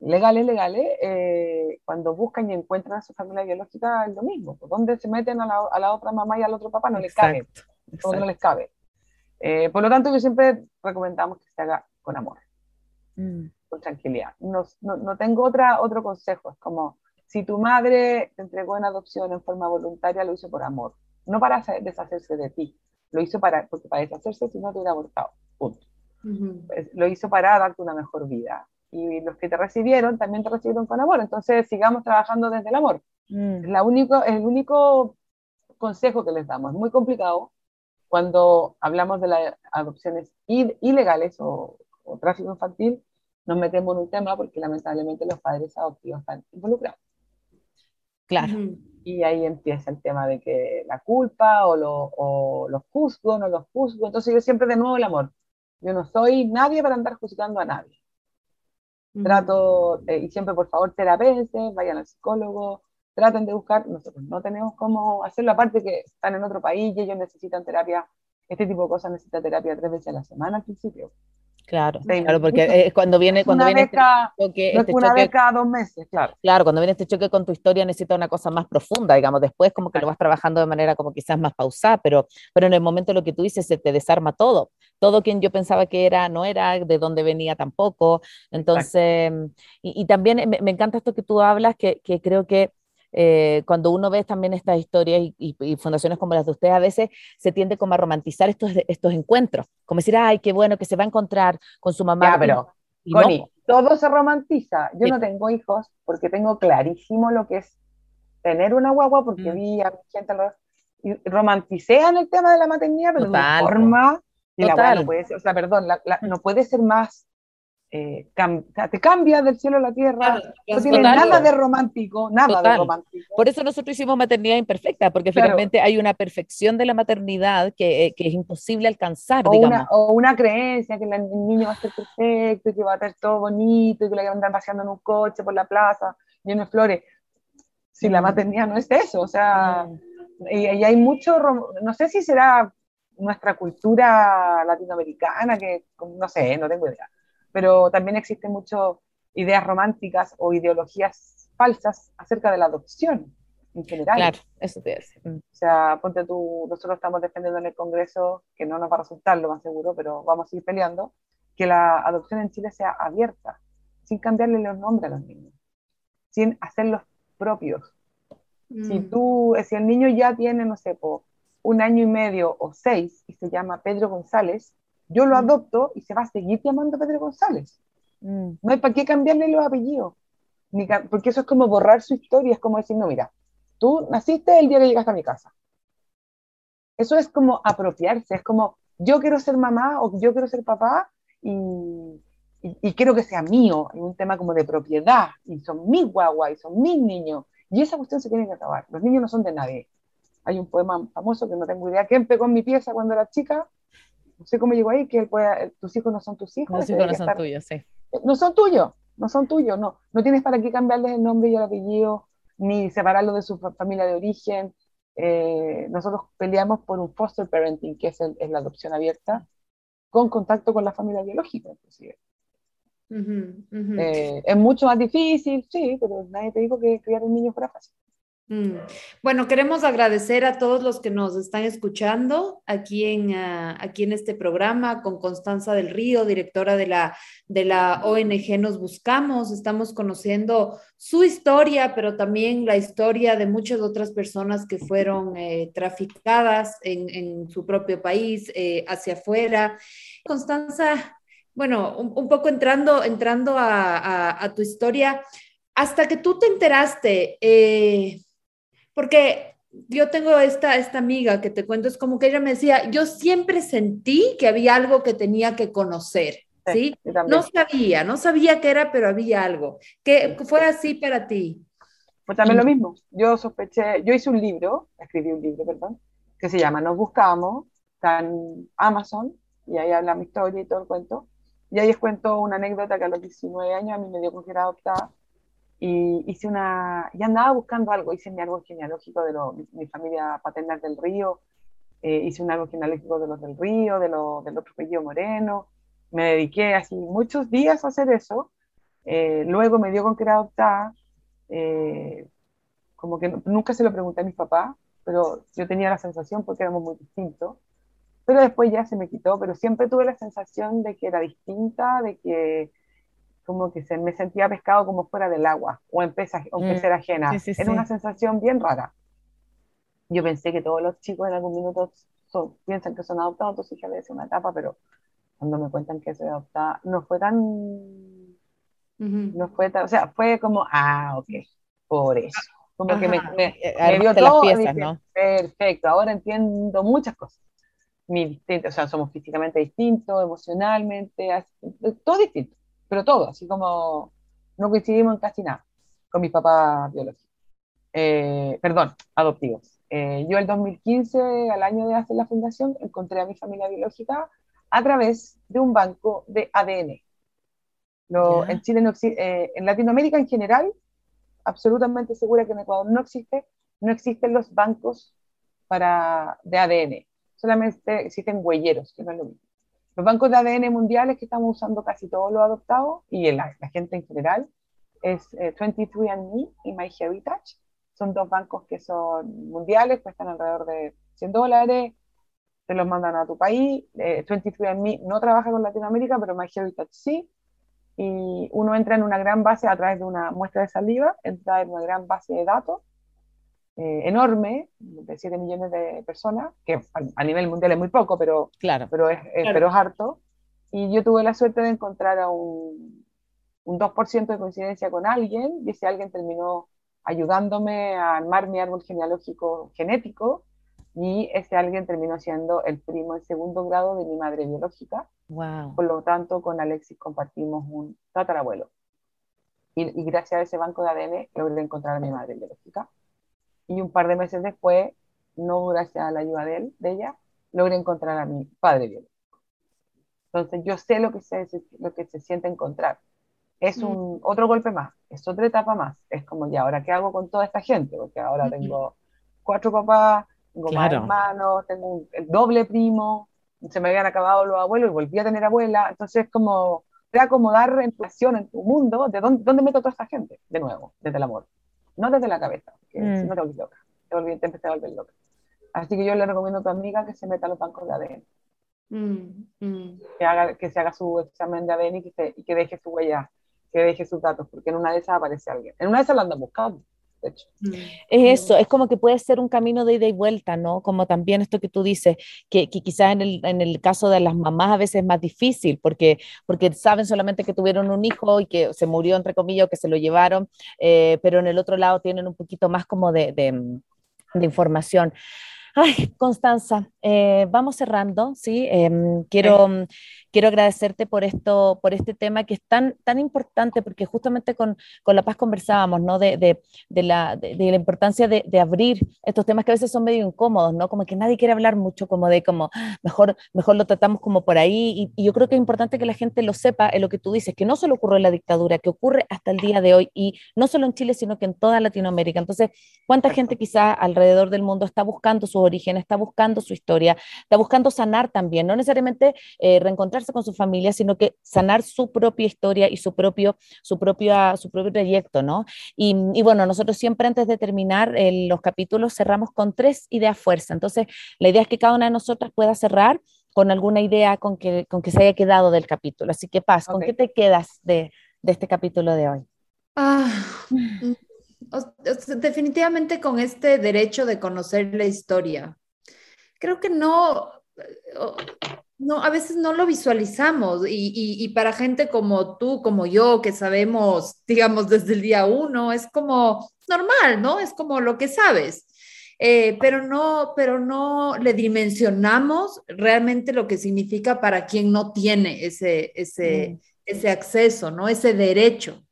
legales, legales, eh, cuando buscan y encuentran a su familia biológica es lo mismo. ¿Dónde se meten a la, otra mamá y al otro papá? No les cabe. Como no les cabe. Eh, por lo tanto, yo siempre recomendamos que se haga con amor, mm. con tranquilidad. No, no, tengo otra, otro consejo, es como, si tu madre te entregó en adopción en forma voluntaria, lo hizo por amor, no para deshacerse de ti, lo hizo para, porque para deshacerse si no te hubiera abortado, punto. Lo hizo para darte una mejor vida. Y los que te recibieron también te recibieron con amor, entonces sigamos trabajando desde el amor. Mm. Es, la único, es el único consejo que les damos. Es muy complicado, cuando hablamos de las adopciones ilegales o, tráfico infantil, nos metemos en un tema porque lamentablemente los padres adoptivos están involucrados. Claro. Y ahí empieza el tema de que la culpa o, lo, o los juzgo, no los juzgo. Entonces yo siempre de nuevo el amor. Yo no soy nadie para andar juzgando a nadie. Trato, eh, y siempre por favor terapeutas, vayan al psicólogo, traten de buscar, nosotros no tenemos cómo hacerlo, aparte que están en otro país y ellos necesitan terapia, este tipo de cosas necesita terapia tres veces a la semana al principio. Claro, claro, porque cuando viene, cuando viene este choque, este una vez cada dos meses, claro. Claro, cuando viene este choque con tu historia necesita una cosa más profunda, digamos, después como que lo vas trabajando de manera como quizás más pausada, pero, pero en el momento lo que tú dices se te desarma todo, todo quien yo pensaba que era, no era, de dónde venía tampoco, entonces, y, también me, me, encanta esto que tú hablas, que, que creo que eh, cuando uno ve también estas historias y, fundaciones como las de ustedes, a veces se tiende como a romantizar estos, estos encuentros, como decir, ay, qué bueno que se va a encontrar con su mamá. Ya, pero, Connie, todo se romantiza. Yo no tengo hijos porque tengo clarísimo lo que es tener una guagua, porque mm. vi a gente y romanticean el tema de la maternidad, pero de una forma, y la no puede ser, o sea, perdón, no puede ser más eh, te cambia del cielo a la tierra, no tiene nada de romántico, nada de romántico. Por eso nosotros hicimos maternidad imperfecta, porque finalmente hay una perfección de la maternidad que, eh, que es imposible alcanzar, o digamos. Una, o una creencia que el niño va a ser perfecto, que va a estar todo bonito, y que le va a andar paseando en un coche por la plaza, lleno de flores. Si la maternidad no es eso, o sea, y, y, hay mucho, no sé si será nuestra cultura latinoamericana, que no sé, no tengo idea pero también existen muchas ideas románticas o ideologías falsas acerca de la adopción en general. Claro, eso te hace. Mm. O sea, ponte tú, nosotros estamos defendiendo en el Congreso, que no nos va a resultar lo más seguro, pero vamos a seguir peleando, que la adopción en Chile sea abierta, sin cambiarle los nombres a los niños, sin hacerlos propios. Si mm. tú, si el niño ya tiene, no sé, un año y medio o seis y se llama Pedro González, yo lo mm. adopto y se va a seguir llamando Pedro González. Mm. No hay para qué cambiarle los apellidos, porque eso es como borrar su historia, es como decir, no, mira, tú naciste el día que llegaste a mi casa. Eso es como apropiarse, es como, yo quiero ser mamá o yo quiero ser papá y, y, quiero que sea mío, es un tema como de propiedad, y son mis guaguas, y son mis niños, y esa cuestión se tiene que acabar. Los niños no son de nadie. Hay un poema famoso que no tengo idea quién pegó en mi pieza cuando era chica, no sé cómo llegó ahí, que tus hijos no son tus hijos. Los hijos no son tuyos, sí. No son tuyos, no son tuyos, no. No tienes para qué cambiarles el nombre y el apellido, ni separarlos de su familia de origen. Eh, nosotros peleamos por un foster parenting, que es, la adopción abierta, con contacto con la familia biológica, inclusive. Eh, es mucho más difícil, sí, pero nadie te dijo que criar un niño fuera fácil. Mm. Bueno, queremos agradecer a todos los que nos están escuchando aquí en, ah, aquí en este programa con Constanza del Río, directora de la, de la ONG Nos Buscamos. Estamos conociendo su historia, pero también la historia de muchas otras personas que fueron eh, traficadas en, su propio país, eh, hacia afuera. Constanza, bueno, un, poco entrando, entrando a, tu historia, hasta que tú te enteraste, eh, porque yo tengo esta, esta amiga que te cuento, es como que ella me decía, yo siempre sentí que había algo que tenía que conocer, ¿sí? no sabía, no sabía qué era, pero había algo. ¿Qué fue así para ti? Pues también lo mismo. Yo sospeché, yo hice un libro, escribí un libro, perdón, que se llama Nos Buscamos, está en Amazon, y ahí habla mi historia y todo el cuento. Y ahí les cuento una anécdota que a los 19 años a mí me dio con que era adoptada y hice una, y andaba buscando algo, hice mi árbol genealógico de mi, familia paternal del río, eh, hice un árbol genealógico de los del río, de los del otro apellido moreno, me dediqué así muchos días a hacer eso, eh, luego me dio con que era adoptada, eh, como que nunca se lo pregunté a mis papás, pero yo tenía la sensación porque éramos muy distintos, pero después ya se me quitó, pero siempre tuve la sensación de que era distinta, de que como que se me sentía pescado como fuera del agua o en, pesa, o en mm. ajena. Era una sensación bien rara. Yo pensé que todos los chicos en algún minuto son, piensan que son adoptados, entonces ya había sido una etapa, pero cuando me cuentan que soy adoptada, no fue tan... No fue tan, o sea, fue como, ah, ok, por eso. Como que me, me, me dio todo, las piezas, ¿no? perfecto, ahora entiendo muchas cosas. Mi distinto, o sea, somos físicamente distintos, emocionalmente, todo distinto pero todo, así como no coincidimos en casi nada con mis papás biológicos. eh, perdón, adoptivos. Eh, yo el 2015, al año de hacer la fundación, encontré a mi familia biológica a través de un banco de ADN. en Chile eh, en Latinoamérica en general, absolutamente segura que en Ecuador no existe, no existen los bancos para, de ADN, solamente existen huelleros, que no es lo mismo. Los bancos de ADN mundiales que estamos usando casi todos los adoptados y la, la gente en general es 23andMe y MyHeritage. Son dos bancos que son mundiales, cuestan alrededor de 100 dólares, te los mandan a tu país. Eh, 23andMe no trabaja con Latinoamérica, pero MyHeritage sí. Y uno entra en una gran base a través de una muestra de saliva, entra en una gran base de datos eh, enorme, de 7 millones de personas, que a, nivel mundial es muy poco, pero, claro. pero, es, pero es harto. Y yo tuve la suerte de encontrar a un, un 2% de coincidencia con alguien, y ese alguien terminó ayudándome a armar mi árbol genealógico genético, y ese alguien terminó siendo el primo en segundo grado de mi madre biológica. Wow. Por lo tanto, con Alexis compartimos un tatarabuelo. Y, y gracias a ese banco de ADN logré encontrar a mi madre biológica. Y un par de meses después, no gracias a la ayuda de él, de ella, logré encontrar a mi padre biológico. Entonces, yo sé lo que se, lo que se siente encontrar es mm. un otro golpe más, es otra etapa más. Es como, ya, ahora qué hago con toda esta gente, porque ahora tengo cuatro papás, tengo más hermanos, tengo el doble primo, se me habían acabado los abuelos y volví a tener abuela, entonces es como reacomodar en relación en tu mundo, de dónde, dónde meto toda esta gente, de nuevo, desde el amor, no desde la cabeza, que si mm. no te volví loca, te, volví, te empecé a volver loca. Así que yo le recomiendo a tu amiga que se meta a los bancos de ADN. Mm, que, haga, que se haga su examen de ADN y que, y que deje su huella que deje sus datos, porque en una de esas aparece alguien. En una de esas la andan buscando. De hecho. Mm. Es eso, es como que puede ser un camino de ida y vuelta, ¿no? Como también esto que tú dices, que, que quizás en el, en el, caso de las mamás a veces es más difícil, porque, porque saben solamente que tuvieron un hijo y que se murió, entre comillas, o que se lo llevaron, eh, pero en el otro lado tienen un poquito más como de, de, de información. Ay, Constanza, eh, vamos cerrando, ¿sí? Em, quiero, quiero agradecerte por, esto, por este tema que es tan, tan importante, porque justamente con, con La Paz conversábamos, ¿no? De, de, de la, de, la, importancia de, abrir estos temas que a veces son medio incómodos, ¿no? Como que nadie quiere hablar mucho, como de como, mejor, mejor lo tratamos como por ahí, y, yo creo que es importante que la gente lo sepa, en lo que tú dices, que no solo ocurrió en la dictadura, que ocurre hasta el día de hoy, y no solo en Chile, sino que en toda Latinoamérica. Entonces, ¿cuánta gente quizá alrededor del mundo está buscando sus orígenes, está buscando su historia? está buscando sanar también, no necesariamente eh, con su familia, sino que sanar su propia historia y su propio, su propia, su propio proyecto, ¿no? Y, bueno, nosotros siempre antes de terminar los capítulos cerramos con tres ideas fuerza. Entonces, la idea es que cada una de nosotras pueda cerrar con alguna idea con que, con que se haya quedado del capítulo. Así que, Paz, ¿con qué te quedas de, de este capítulo de hoy? Ah, mm, definitivamente con este derecho de conocer la historia creo que no, no, a veces no lo visualizamos y, para gente como tú, como yo, que sabemos, digamos, desde el día uno, es como normal, ¿no? Es como lo que sabes. Eh, pero no, pero no le dimensionamos realmente lo que significa para quien no tiene ese, ese, mm. ese acceso, ¿no? Ese derecho.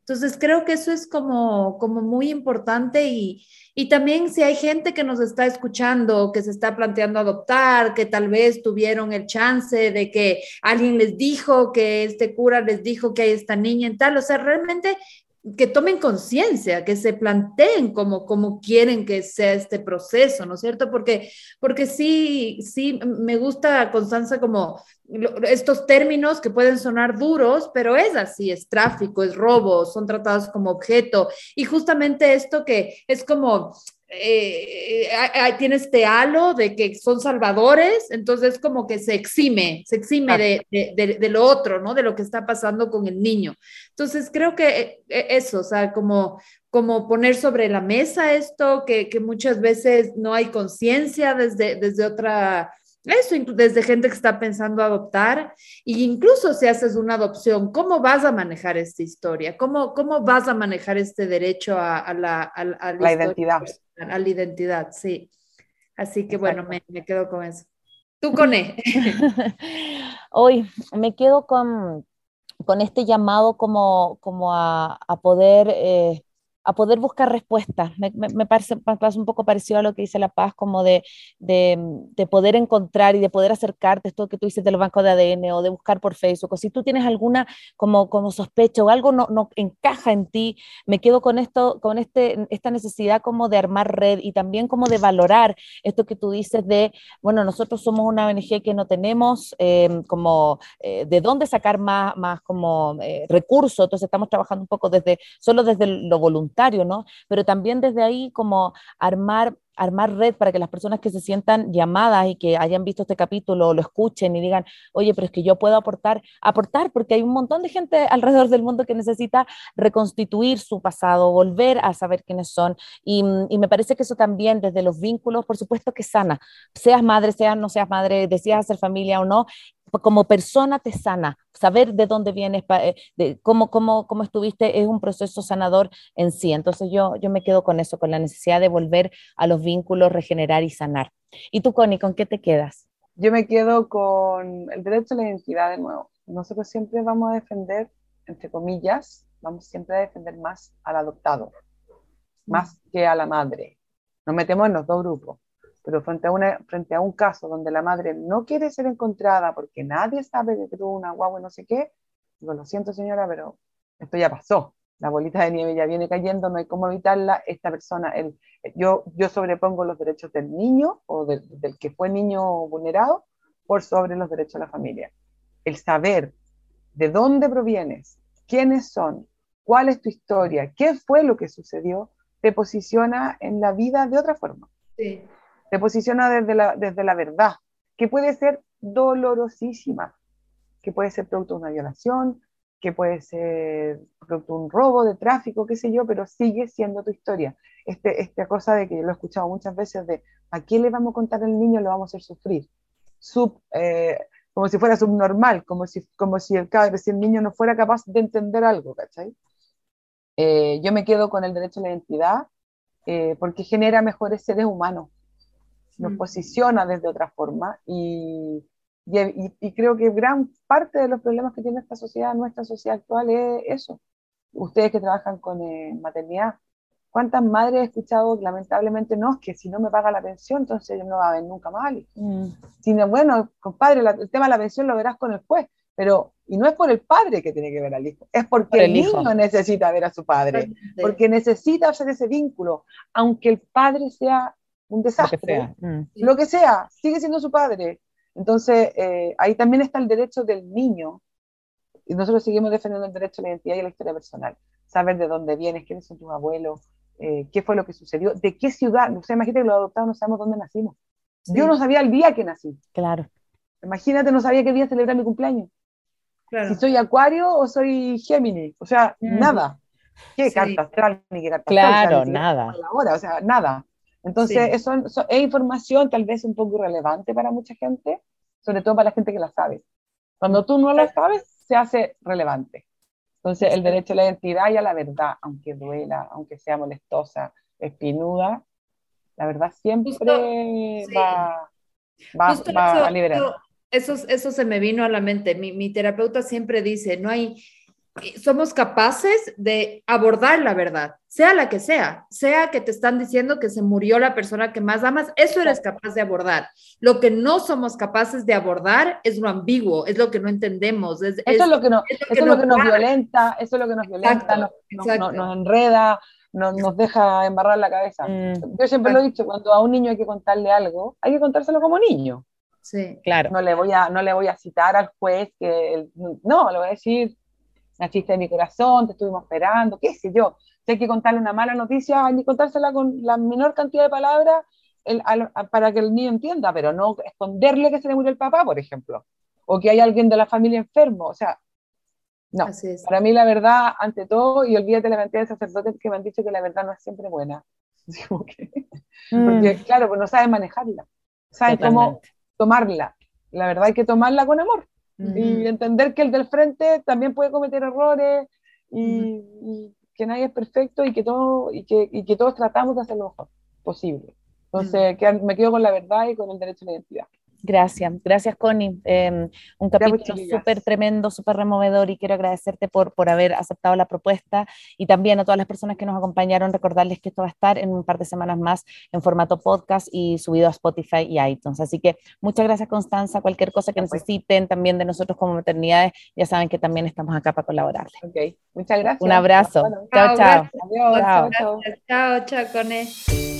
Entonces creo que eso es como, como muy importante y, y también si hay gente que nos está escuchando, que se está planteando adoptar, que tal vez tuvieron el chance de que alguien les dijo que este cura les dijo que hay esta niña en tal, o sea, realmente que tomen conciencia, que se planteen como, como quieren que sea este proceso, ¿no es cierto? Porque, porque sí, sí, me gusta, Constanza, como estos términos que pueden sonar duros, pero es así, es tráfico, es robo, son tratados como objeto. Y justamente esto que es como eh, tiene este halo de que son salvadores, entonces como que se exime, se exime de, de, de, lo otro, ¿no? De lo que está pasando con el niño. Entonces creo que eh, eso, o sea, como, como poner sobre la mesa esto, que, que muchas veces no hay conciencia desde, desde otra eso, desde gente que está pensando adoptar, e incluso si haces una adopción, ¿cómo vas a manejar esta historia? ¿Cómo, cómo vas a manejar este derecho a, la, la, identidad? A la identidad, sí. Así que bueno, me, me, quedo con eso. Tú con E. Hoy me quedo con, con este llamado como, como a, a poder... Eh, a poder buscar respuestas. Me, parece, un poco parecido a lo que dice La Paz, como de, de, de, poder encontrar y de poder acercarte, esto que tú dices de los bancos de ADN o de buscar por Facebook, o si tú tienes alguna como, como sospecha o algo no, no encaja en ti, me quedo con esto, con este, esta necesidad como de armar red y también como de valorar esto que tú dices de, bueno, nosotros somos una ONG que no tenemos eh, como eh, de dónde sacar más, más como eh, recursos, entonces estamos trabajando un poco desde, solo desde lo voluntario, Pero también desde ahí como armar armar red para que las personas que se sientan llamadas y que hayan visto este capítulo lo escuchen y digan, oye, pero es que yo puedo aportar, aportar, porque hay un montón de gente alrededor del mundo que necesita reconstituir su pasado, volver a saber quiénes son. Y, me parece que eso también desde los vínculos, por supuesto que sana, seas madre, seas no seas madre, decías hacer familia o no, como persona te sana, saber de dónde vienes, eh, de cómo, cómo, cómo estuviste, es un proceso sanador en sí. Entonces yo, yo me quedo con eso, con la necesidad de volver a los vínculos, regenerar y sanar. ¿Y tú, Connie, con qué te quedas? Yo me quedo con el derecho a la identidad de nuevo. Nosotros siempre vamos a defender, entre comillas, vamos siempre a defender más al adoptado, más que a la madre. Nos metemos en los dos grupos pero frente a, una, frente a un caso donde la madre no quiere ser encontrada porque nadie sabe que tuvo una guagua y no sé qué, digo, lo siento señora, pero esto ya pasó. La bolita de nieve ya viene cayendo, no hay cómo evitarla. Esta persona, el, yo, yo sobrepongo los derechos del niño o del que fue niño vulnerado por sobre los derechos de la familia. El saber de dónde provienes, quiénes son, cuál es tu historia, qué fue lo que sucedió, te posiciona en la vida de otra forma. Sí te posiciona desde la, desde la verdad, que puede ser dolorosísima, que puede ser producto de una violación, que puede ser producto de un robo, de tráfico, qué sé yo, pero sigue siendo tu historia. Este, esta cosa de que lo he escuchado muchas veces de ¿a quién le vamos a contar al niño? Lo vamos a hacer sufrir. Sub, eh, como si fuera subnormal, como si, como si, el, si el niño no fuera capaz de entender algo, ¿cachai? Eh, yo me quedo con el derecho a la identidad eh, porque genera mejores seres humanos nos posiciona desde otra forma y, y, creo que gran parte de los problemas que tiene esta sociedad, nuestra sociedad actual, es eso. Ustedes que trabajan con eh, maternidad, ¿cuántas madres he escuchado lamentablemente no, es que si no me paga la pensión, entonces yo no va a ver nunca más mm. Sino, bueno, compadre, el tema de la pensión lo verás con el juez, pero, y no es por el padre que tiene que ver al hijo, es porque el, niño necesita ver a su padre, porque necesita hacer ese vínculo, aunque el padre sea un desastre, mm. lo que sea, sigue siendo su padre. Entonces, eh, ahí también está el derecho del niño, y nosotros seguimos defendiendo el derecho a la identidad y a la historia personal, saber de dónde vienes, quiénes son tus abuelos, eh, qué fue lo que sucedió, de qué ciudad, o sea, imagínate que los adoptados no sabemos dónde nacimos. Yo no sabía el día que nací. Claro. Imagínate, no sabía qué día celebrar mi cumpleaños. Si soy Acuario o soy Géminis, o sea, mm. nada. ¿Qué carta astral ni qué carta Claro, nada. o sea, nada. Entonces, eso, es información tal vez un poco irrelevante para mucha gente, sobre todo para la gente que la sabe. Cuando tú no la sabes, se hace relevante. Entonces, el derecho a la identidad y a la verdad, aunque duela, aunque sea molestosa, espinuda, la verdad siempre va, va, a liberar. Eso, eso, se me vino a la mente. Mi, mi terapeuta siempre dice, no hay, somos capaces de abordar la verdad, sea la que sea, sea que te están diciendo que se murió la persona que más amas, eso eres capaz de abordar. Lo que no somos capaces de abordar es lo ambiguo, es lo que no entendemos. eso es, lo que, no, es lo que, nos violenta, eso es lo que nos violenta, nos, enreda, nos, deja embarrar la cabeza. Mm. Yo siempre lo he dicho, cuando a un niño hay que contarle algo, hay que contárselo como niño. Sí, claro. No le voy a, no le voy a citar al juez que, no, le voy a decir, naciste de mi corazón, te estuvimos esperando, qué sé yo. Si hay que contarle una mala noticia, hay que contársela con la menor cantidad de palabras para que el niño entienda, pero no esconderle que se le murió el papá, por ejemplo, o que hay alguien de la familia enfermo, o sea, no. Para mí la verdad, ante todo, y olvídate la cantidad de sacerdotes que me han dicho que la verdad no es siempre buena. Mm. Porque, claro, pues no saben manejarla, saben cómo tomarla. La verdad hay que tomarla con amor y entender que el del frente también puede cometer errores y, que nadie es perfecto y que, todo, y que, y que todos tratamos de hacer lo mejor posible. Entonces, me quedo con la verdad y con el derecho a la identidad. Gracias, gracias Connie. Em, un capítulo súper tremendo, súper removedor y quiero agradecerte por, por haber aceptado la propuesta y también a todas las personas que nos acompañaron, recordarles que esto va a estar en un par de semanas más en formato podcast y subido a Spotify y iTunes. Así que muchas gracias Constanza, cualquier cosa que necesiten también de nosotros como maternidades, ya saben que también estamos acá para colaborarles. Ok, muchas gracias. Un abrazo. chao, chao. Adiós. Chao, chao. Chao, chao, Cone.